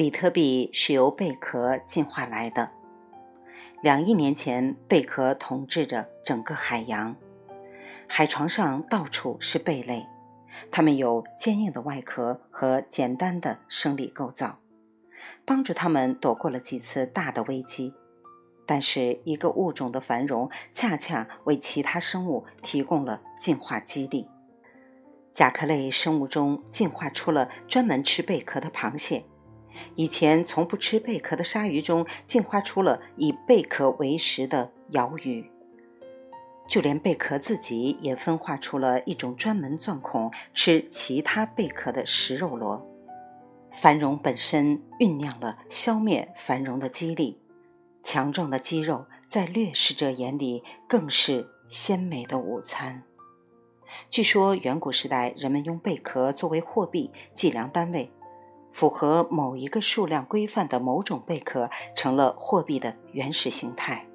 比特币是由贝壳进化来的。两亿年前，贝壳统治着整个海洋，海床上到处是贝类，它们有坚硬的外壳和简单的生理构造，帮助它们躲过了几次大的危机。但是，一个物种的繁荣恰恰为其他生物提供了进化激励。甲壳类生物中进化出了专门吃贝壳的螃蟹。以前从不吃贝壳的鲨鱼中进化出了以贝壳为食的鳐鱼，就连贝壳自己也分化出了一种专门钻孔吃其他贝壳的食肉螺。繁荣本身酝酿了消灭繁荣的激励，强壮的肌肉在掠食者眼里更是鲜美的午餐。据说远古时代人们用贝壳作为货币计量单位。符合某一个数量规范的某种贝壳成了货币的原始形态。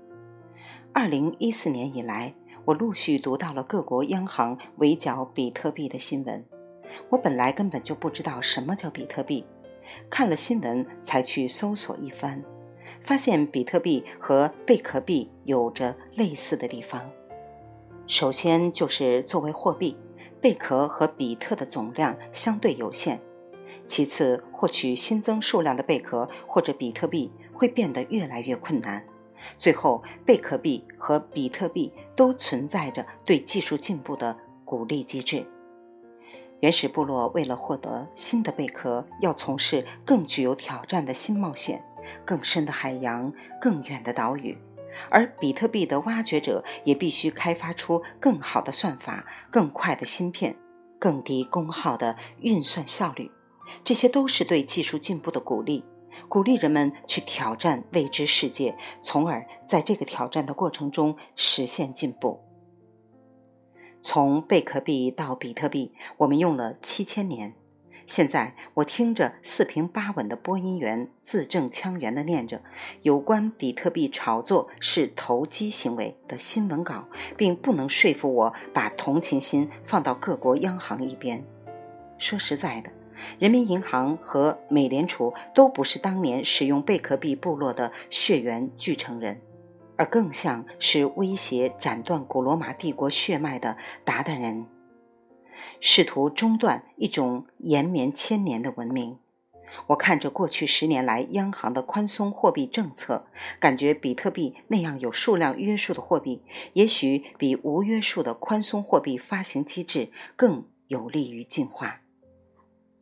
二零一四年以来，我陆续读到了各国央行围剿比特币的新闻。我本来根本就不知道什么叫比特币，看了新闻才去搜索一番，发现比特币和贝壳币有着类似的地方。首先就是作为货币，贝壳和比特的总量相对有限。其次，获取新增数量的贝壳或者比特币会变得越来越困难。最后，贝壳币和比特币都存在着对技术进步的鼓励机制。原始部落为了获得新的贝壳，要从事更具有挑战的新冒险，更深的海洋，更远的岛屿；而比特币的挖掘者也必须开发出更好的算法、更快的芯片、更低功耗的运算效率。这些都是对技术进步的鼓励，鼓励人们去挑战未知世界，从而在这个挑战的过程中实现进步。从贝壳币到比特币，我们用了七千年。现在我听着四平八稳的播音员字正腔圆地念着有关比特币炒作是投机行为的新闻稿，并不能说服我把同情心放到各国央行一边。说实在的。人民银行和美联储都不是当年使用贝壳币部落的血缘继承人，而更像是威胁斩断古罗马帝国血脉的鞑靼人，试图中断一种延绵千年的文明。我看着过去十年来央行的宽松货币政策，感觉比特币那样有数量约束的货币，也许比无约束的宽松货币发行机制更有利于进化。